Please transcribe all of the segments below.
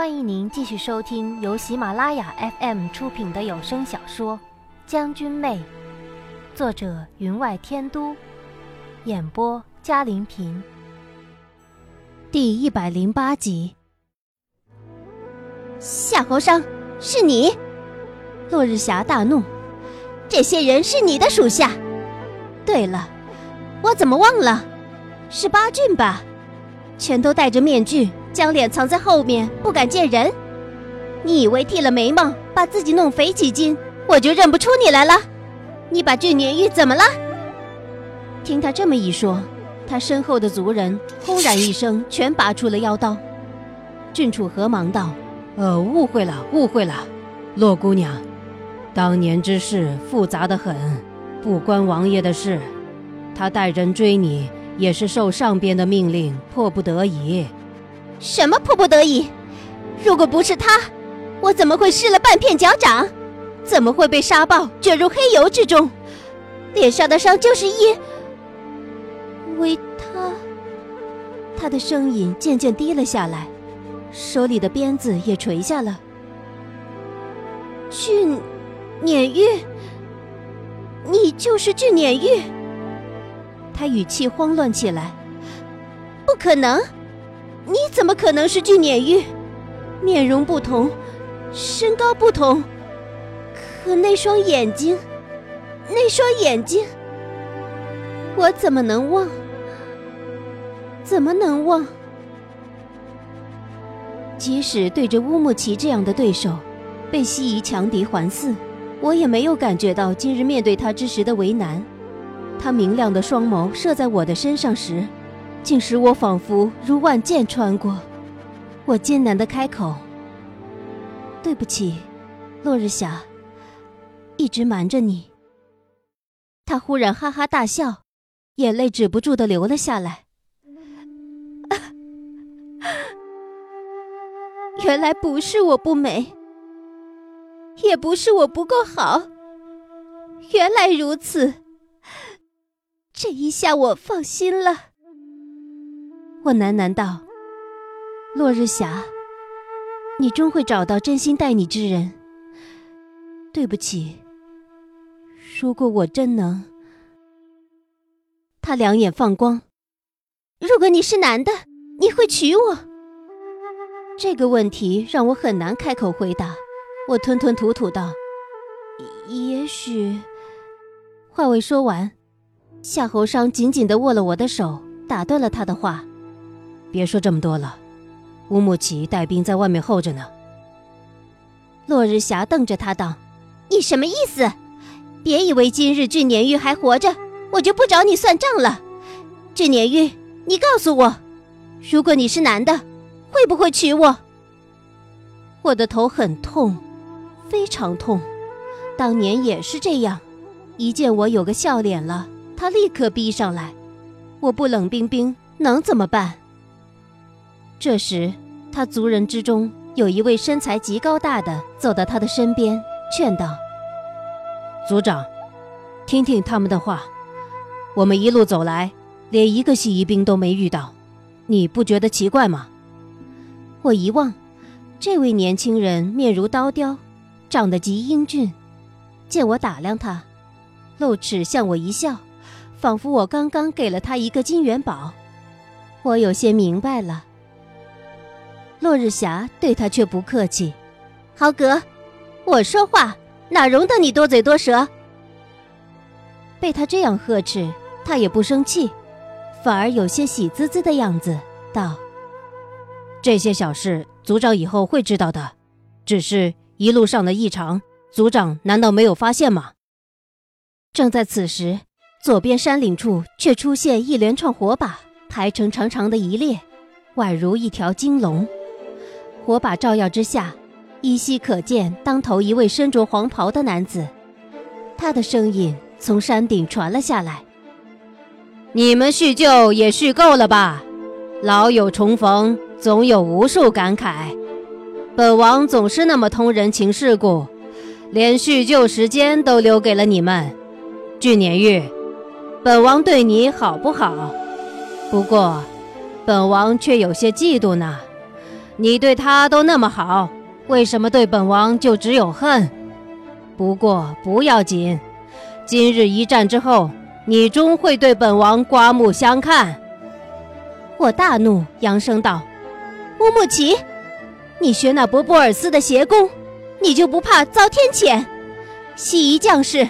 欢迎您继续收听由喜马拉雅 FM 出品的有声小说《将军妹》，作者云外天都，演播嘉玲平。第一百零八集。夏侯商，是你！落日霞大怒，这些人是你的属下。对了，我怎么忘了？是八郡吧？全都戴着面具。将脸藏在后面，不敢见人。你以为剃了眉毛，把自己弄肥几斤，我就认不出你来了？你把俊年玉怎么了？听他这么一说，他身后的族人轰然一声，全拔出了腰刀。郡主何忙道：“呃，误会了，误会了，洛姑娘，当年之事复杂的很，不关王爷的事。他带人追你，也是受上边的命令，迫不得已。”什么迫不得已？如果不是他，我怎么会失了半片脚掌？怎么会被沙暴卷入黑油之中？脸上的伤就是因为他。他的声音渐渐低了下来，手里的鞭子也垂下了。俊碾玉，你就是俊碾玉？他语气慌乱起来。不可能！你怎么可能是俊撵玉？面容不同，身高不同，可那双眼睛，那双眼睛，我怎么能忘？怎么能忘？即使对着乌木齐这样的对手，被西夷强敌环伺，我也没有感觉到今日面对他之时的为难。他明亮的双眸射在我的身上时。竟使我仿佛如万箭穿过。我艰难的开口：“对不起，落日霞，一直瞒着你。”他忽然哈哈大笑，眼泪止不住的流了下来。原来不是我不美，也不是我不够好。原来如此，这一下我放心了。我喃喃道：“落日霞，你终会找到真心待你之人。对不起，如果我真能……”他两眼放光。如果你是男的，你会娶我？这个问题让我很难开口回答。我吞吞吐吐道：“也许……”话未说完，夏侯商紧紧的握了我的手，打断了他的话。别说这么多了，乌木齐带兵在外面候着呢。落日霞瞪着他道：“你什么意思？别以为今日俊年玉还活着，我就不找你算账了。俊年玉，你告诉我，如果你是男的，会不会娶我？”我的头很痛，非常痛。当年也是这样，一见我有个笑脸了，他立刻逼上来。我不冷冰冰，能怎么办？这时，他族人之中有一位身材极高大的走到他的身边，劝道：“族长，听听他们的话。我们一路走来，连一个西夷兵都没遇到，你不觉得奇怪吗？”我一望，这位年轻人面如刀雕，长得极英俊。见我打量他，露齿向我一笑，仿佛我刚刚给了他一个金元宝。我有些明白了。落日霞对他却不客气：“豪格，我说话哪容得你多嘴多舌？”被他这样呵斥，他也不生气，反而有些喜滋滋的样子，道：“这些小事，族长以后会知道的。只是一路上的异常，族长难道没有发现吗？”正在此时，左边山岭处却出现一连串火把，排成长长的一列，宛如一条金龙。火把照耀之下，依稀可见当头一位身着黄袍的男子。他的声音从山顶传了下来：“你们叙旧也叙够了吧？老友重逢，总有无数感慨。本王总是那么通人情世故，连叙旧时间都留给了你们。俊年玉，本王对你好不好？不过，本王却有些嫉妒呢。”你对他都那么好，为什么对本王就只有恨？不过不要紧，今日一战之后，你终会对本王刮目相看。我大怒，扬声道：“乌木齐，你学那博布尔斯的邪功，你就不怕遭天谴？西夷将士，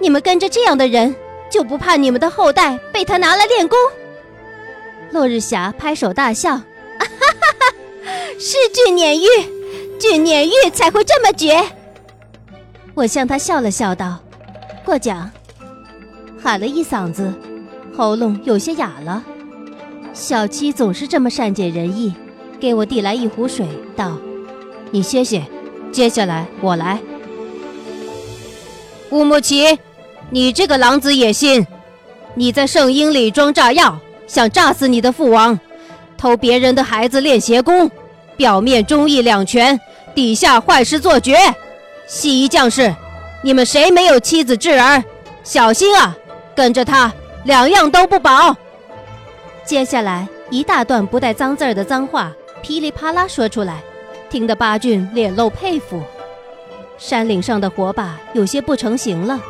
你们跟着这样的人，就不怕你们的后代被他拿来练功？”落日霞拍手大笑：“哈哈哈，是俊撵玉，俊撵玉才会这么绝。”我向他笑了笑道：“过奖。”喊了一嗓子，喉咙有些哑了。小七总是这么善解人意，给我递来一壶水，道：“你歇歇，接下来我来。”乌木齐，你这个狼子野心！你在圣婴里装炸药，想炸死你的父王，偷别人的孩子练邪功，表面忠义两全，底下坏事做绝。西夷将士，你们谁没有妻子稚儿？小心啊，跟着他，两样都不保。接下来一大段不带脏字儿的脏话噼里啪啦说出来，听得八俊脸露佩服。山岭上的火把有些不成形了，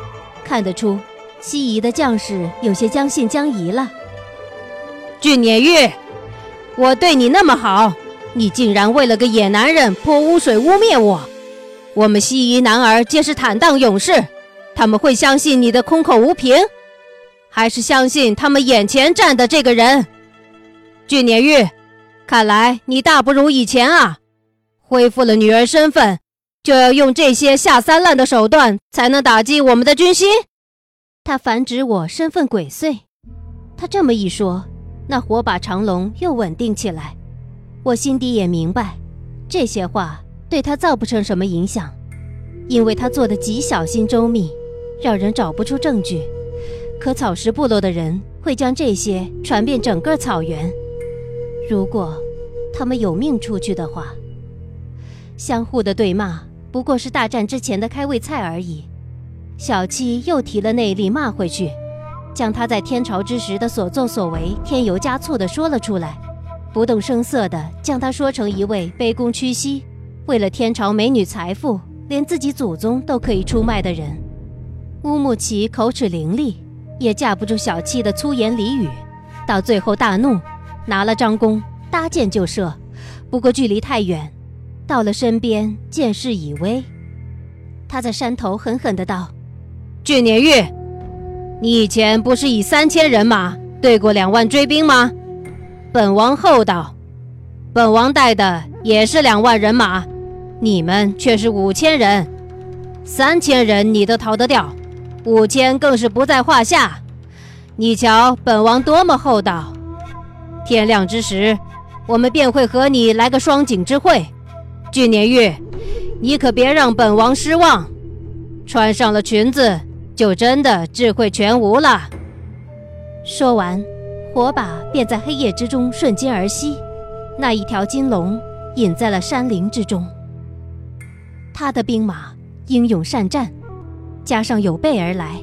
看得出西夷的将士有些将信将疑了。俊撵玉，我对你那么好，你竟然为了个野男人泼污水污蔑我！我们西夷男儿皆是坦荡勇士，他们会相信你的空口无凭？还是相信他们眼前站的这个人，俊年玉，看来你大不如以前啊！恢复了女儿身份，就要用这些下三滥的手段才能打击我们的军心。他反指我身份鬼祟，他这么一说，那火把长龙又稳定起来。我心底也明白，这些话对他造不成什么影响，因为他做的极小心周密，让人找不出证据。可草食部落的人会将这些传遍整个草原。如果他们有命出去的话，相互的对骂不过是大战之前的开胃菜而已。小七又提了那例骂回去，将他在天朝之时的所作所为添油加醋的说了出来，不动声色的将他说成一位卑躬屈膝，为了天朝美女财富，连自己祖宗都可以出卖的人。乌木齐口齿伶俐。也架不住小七的粗言俚语，到最后大怒，拿了张弓搭箭就射，不过距离太远，到了身边箭势已微。他在山头狠狠的道：“俊年玉，你以前不是以三千人马对过两万追兵吗？本王厚道，本王带的也是两万人马，你们却是五千人，三千人你都逃得掉。”五千更是不在话下，你瞧本王多么厚道！天亮之时，我们便会和你来个双井之会。俊年玉，你可别让本王失望。穿上了裙子，就真的智慧全无了。说完，火把便在黑夜之中瞬间而熄，那一条金龙隐在了山林之中。他的兵马英勇善战。加上有备而来，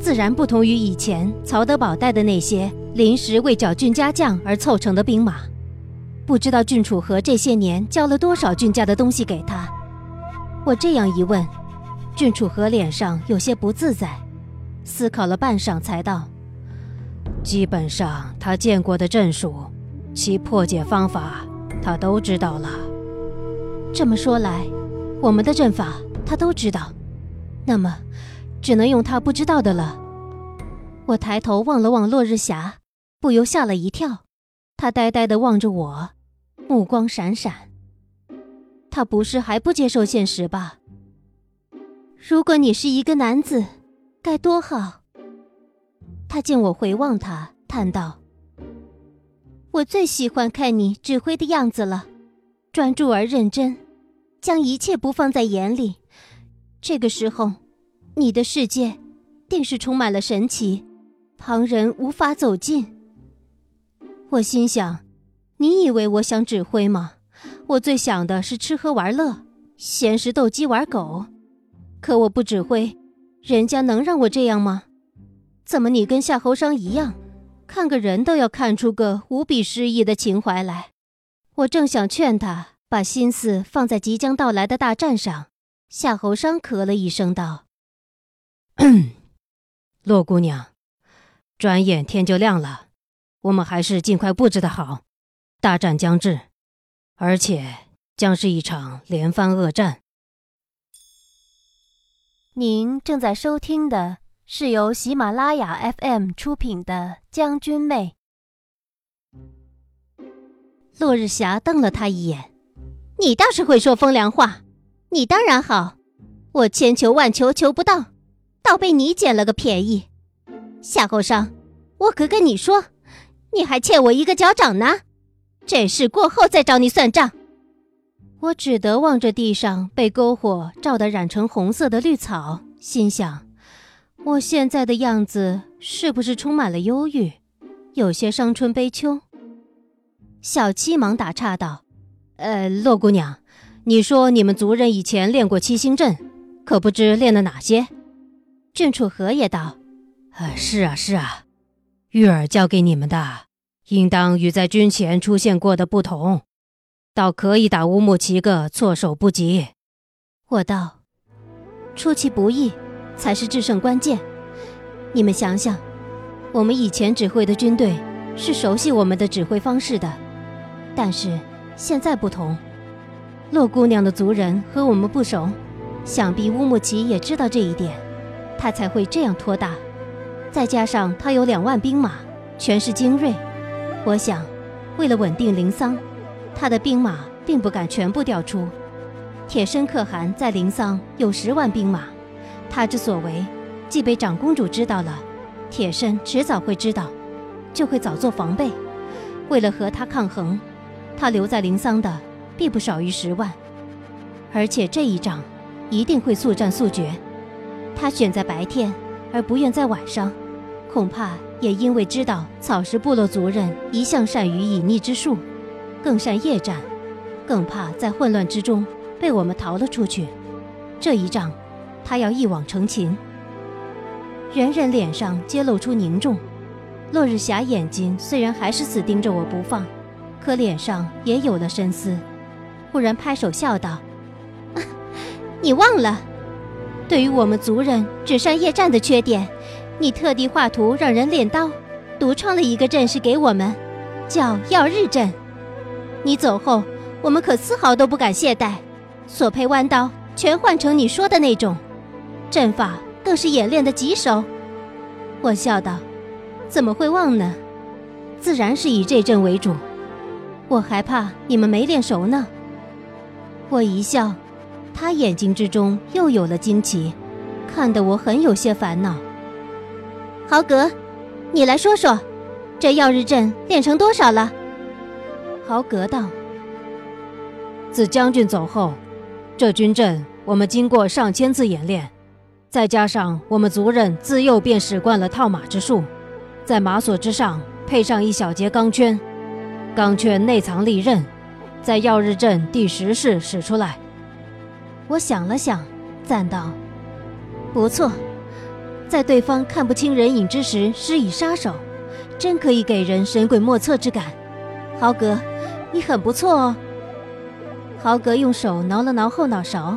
自然不同于以前曹德宝带的那些临时为剿郡家将而凑成的兵马。不知道郡楚河这些年交了多少郡家的东西给他。我这样一问，郡楚河脸上有些不自在，思考了半晌才道：“基本上他见过的阵术，其破解方法，他都知道了。这么说来，我们的阵法他都知道。”那么，只能用他不知道的了。我抬头望了望落日霞，不由吓了一跳。他呆呆地望着我，目光闪闪。他不是还不接受现实吧？如果你是一个男子，该多好。他见我回望他，叹道：“我最喜欢看你指挥的样子了，专注而认真，将一切不放在眼里。”这个时候，你的世界定是充满了神奇，旁人无法走近。我心想，你以为我想指挥吗？我最想的是吃喝玩乐，闲时斗鸡玩狗。可我不指挥，人家能让我这样吗？怎么你跟夏侯商一样，看个人都要看出个无比诗意的情怀来？我正想劝他把心思放在即将到来的大战上。夏侯商咳了一声道：“嗯 洛姑娘，转眼天就亮了，我们还是尽快布置的好。大战将至，而且将是一场连番恶战。”您正在收听的是由喜马拉雅 FM 出品的《将军妹》。落日霞瞪了他一眼：“你倒是会说风凉话，你当然好，我千求万求求不到，倒被你捡了个便宜。夏侯尚，我可跟你说，你还欠我一个脚掌呢，这事过后再找你算账。”我只得望着地上被篝火照得染成红色的绿草，心想：我现在的样子是不是充满了忧郁，有些伤春悲秋？小七忙打岔道：“呃，洛姑娘，你说你们族人以前练过七星阵，可不知练了哪些？”郡主和也道：“呃，是啊，是啊，玉儿教给你们的，应当与在军前出现过的不同，倒可以打乌木齐个措手不及。”我道：“出其不意，才是制胜关键。你们想想，我们以前指挥的军队，是熟悉我们的指挥方式的。”但是现在不同，洛姑娘的族人和我们不熟，想必乌木齐也知道这一点，他才会这样拖大。再加上他有两万兵马，全是精锐，我想，为了稳定林桑，他的兵马并不敢全部调出。铁身可汗在临桑有十万兵马，他之所为，既被长公主知道了，铁身迟早会知道，就会早做防备。为了和他抗衡。他留在临桑的必不少于十万，而且这一仗一定会速战速决。他选在白天而不愿在晚上，恐怕也因为知道草食部落族人一向善于隐匿之术，更善夜战，更怕在混乱之中被我们逃了出去。这一仗，他要一网成擒。人人脸上皆露出凝重，落日霞眼睛虽然还是死盯着我不放。可脸上也有了深思，忽然拍手笑道：“你忘了，对于我们族人只善夜战的缺点，你特地画图让人练刀，独创了一个阵势给我们，叫耀日阵。你走后，我们可丝毫都不敢懈怠，所配弯刀全换成你说的那种，阵法更是演练的极熟。”我笑道：“怎么会忘呢？自然是以这阵为主。”我还怕你们没练熟呢。我一笑，他眼睛之中又有了惊奇，看得我很有些烦恼。豪格，你来说说，这耀日阵练成多少了？豪格道：“自将军走后，这军阵我们经过上千次演练，再加上我们族人自幼便使惯了套马之术，在马索之上配上一小节钢圈。”钢圈内藏利刃，在耀日阵第十式使出来。我想了想，赞道：“不错，在对方看不清人影之时施以杀手，真可以给人神鬼莫测之感。”豪格，你很不错哦。豪格用手挠了挠后脑勺，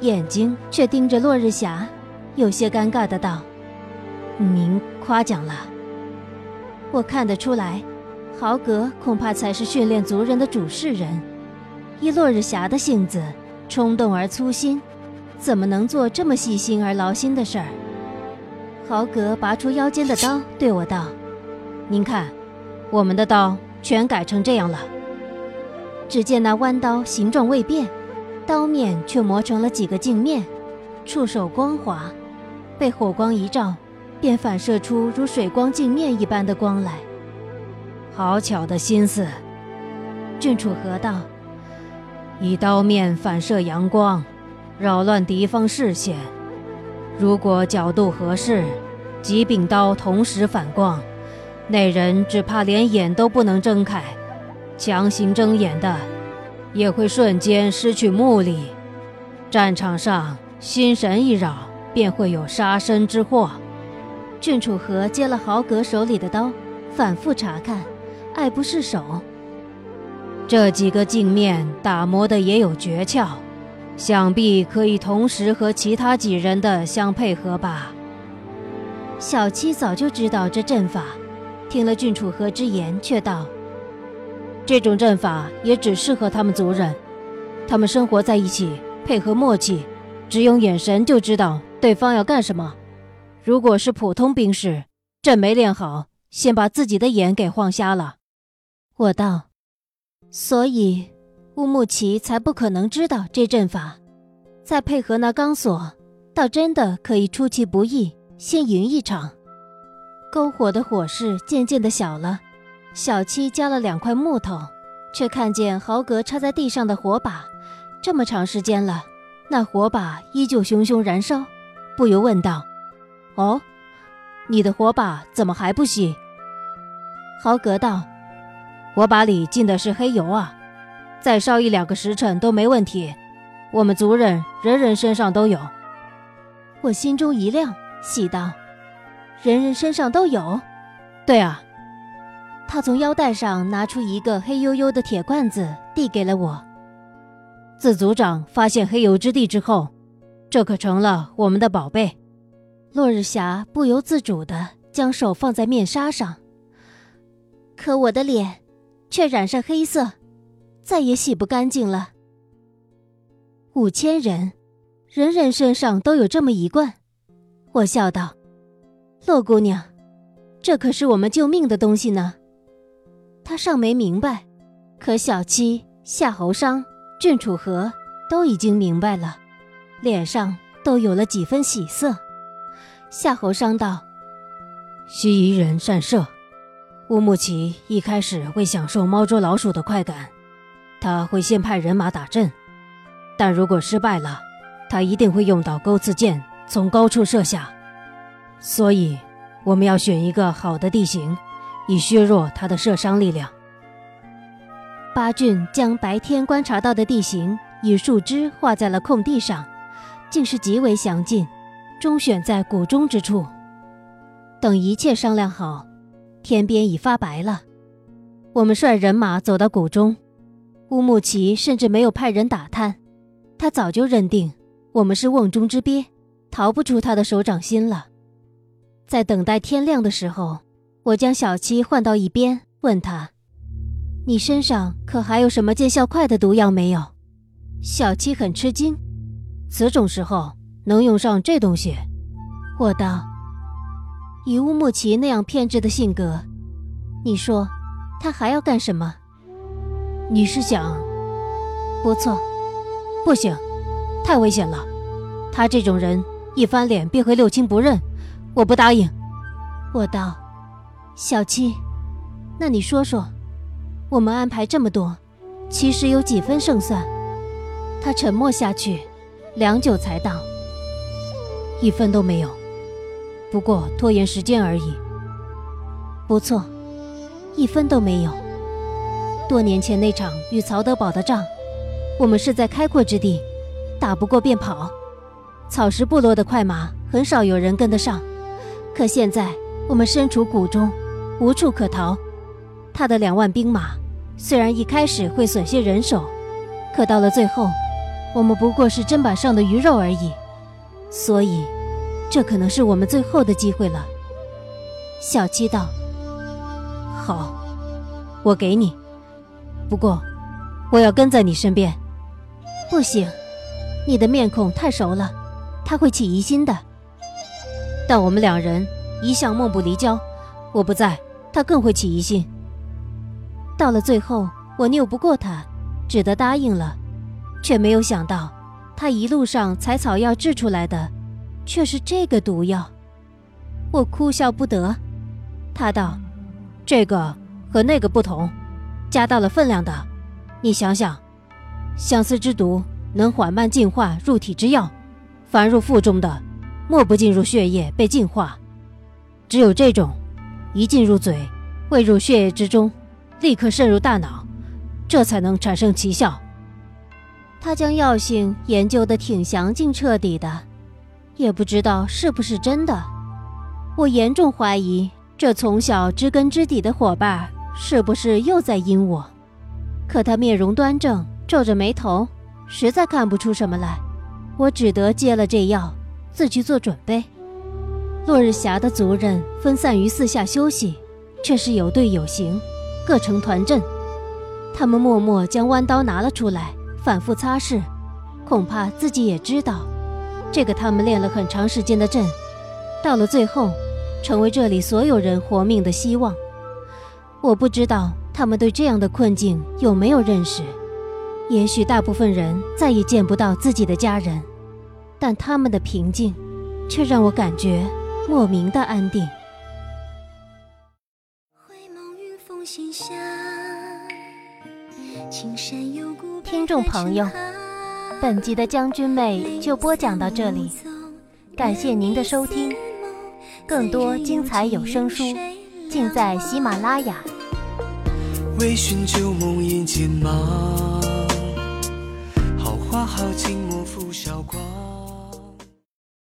眼睛却盯着落日霞，有些尴尬的道：“您夸奖了。”我看得出来。豪格恐怕才是训练族人的主事人，依落日霞的性子，冲动而粗心，怎么能做这么细心而劳心的事儿？豪格拔出腰间的刀，对我道：“您看，我们的刀全改成这样了。”只见那弯刀形状未变，刀面却磨成了几个镜面，触手光滑，被火光一照，便反射出如水光镜面一般的光来。好巧的心思，郡主何道？以刀面反射阳光，扰乱敌方视线。如果角度合适，几柄刀同时反光，那人只怕连眼都不能睁开，强行睁眼的，也会瞬间失去目力。战场上心神一扰，便会有杀身之祸。郡主和接了豪格手里的刀，反复查看。爱不释手，这几个镜面打磨的也有诀窍，想必可以同时和其他几人的相配合吧。小七早就知道这阵法，听了郡主和之言，却道：“这种阵法也只适合他们族人，他们生活在一起，配合默契，只用眼神就知道对方要干什么。如果是普通兵士，阵没练好，先把自己的眼给晃瞎了。”我道。所以，乌木齐才不可能知道这阵法，再配合那钢索，倒真的可以出其不意，先赢一场。篝火的火势渐渐的小了，小七加了两块木头，却看见豪格插在地上的火把，这么长时间了，那火把依旧熊熊燃烧，不由问道：“哦，你的火把怎么还不熄？”豪格道。火把里进的是黑油啊，再烧一两个时辰都没问题。我们族人人人身上都有。我心中一亮，喜道：“人人身上都有？”对啊。他从腰带上拿出一个黑黝黝的铁罐子，递给了我。自族长发现黑油之地之后，这可成了我们的宝贝。落日霞不由自主地将手放在面纱上，可我的脸。却染上黑色，再也洗不干净了。五千人，人人身上都有这么一罐。我笑道：“洛姑娘，这可是我们救命的东西呢。”她尚没明白，可小七、夏侯商、郡楚河都已经明白了，脸上都有了几分喜色。夏侯商道：“西夷人善射。”乌木齐一开始会享受猫捉老鼠的快感，他会先派人马打阵，但如果失败了，他一定会用到钩刺箭，从高处射下。所以，我们要选一个好的地形，以削弱他的射伤力量。八郡将白天观察到的地形以树枝画在了空地上，竟是极为详尽，终选在谷中之处。等一切商量好。天边已发白了，我们率人马走到谷中，乌木齐甚至没有派人打探，他早就认定我们是瓮中之鳖，逃不出他的手掌心了。在等待天亮的时候，我将小七唤到一边，问他：“你身上可还有什么见效快的毒药没有？”小七很吃惊：“此种时候能用上这东西？”我道。以乌木齐那样偏执的性格，你说他还要干什么？你是想……不错，不行，太危险了。他这种人一翻脸便会六亲不认，我不答应。我道：“小七，那你说说，我们安排这么多，其实有几分胜算？”他沉默下去，良久才道：“一分都没有。”不过拖延时间而已。不错，一分都没有。多年前那场与曹德宝的仗，我们是在开阔之地，打不过便跑。草食部落的快马很少有人跟得上。可现在我们身处谷中，无处可逃。他的两万兵马虽然一开始会损些人手，可到了最后，我们不过是砧板上的鱼肉而已。所以。这可能是我们最后的机会了，小七道。好，我给你，不过我要跟在你身边。不行，你的面孔太熟了，他会起疑心的。但我们两人一向梦不离交，我不在，他更会起疑心。到了最后，我拗不过他，只得答应了，却没有想到，他一路上采草药制出来的。却是这个毒药，我哭笑不得。他道：“这个和那个不同，加大了分量的。你想想，相思之毒能缓慢进化入体之药，凡入腹中的，莫不进入血液被净化。只有这种，一进入嘴，未入血液之中，立刻渗入大脑，这才能产生奇效。”他将药性研究得挺详尽彻底的。也不知道是不是真的，我严重怀疑这从小知根知底的伙伴是不是又在阴我。可他面容端正，皱着眉头，实在看不出什么来。我只得接了这药，自去做准备。落日霞的族人分散于四下休息，却是有队有行，各成团阵。他们默默将弯刀拿了出来，反复擦拭，恐怕自己也知道，这个他们练了很长时间的阵，到了最后，成为这里所有人活命的希望。我不知道他们对这样的困境有没有认识。也许大部分人再也见不到自己的家人，但他们的平静，却让我感觉莫名的安定。听众朋友，本集的将军妹就播讲到这里，感谢您的收听，更多精彩有声书。尽在喜马拉雅。微醺旧梦好花好景莫负韶光。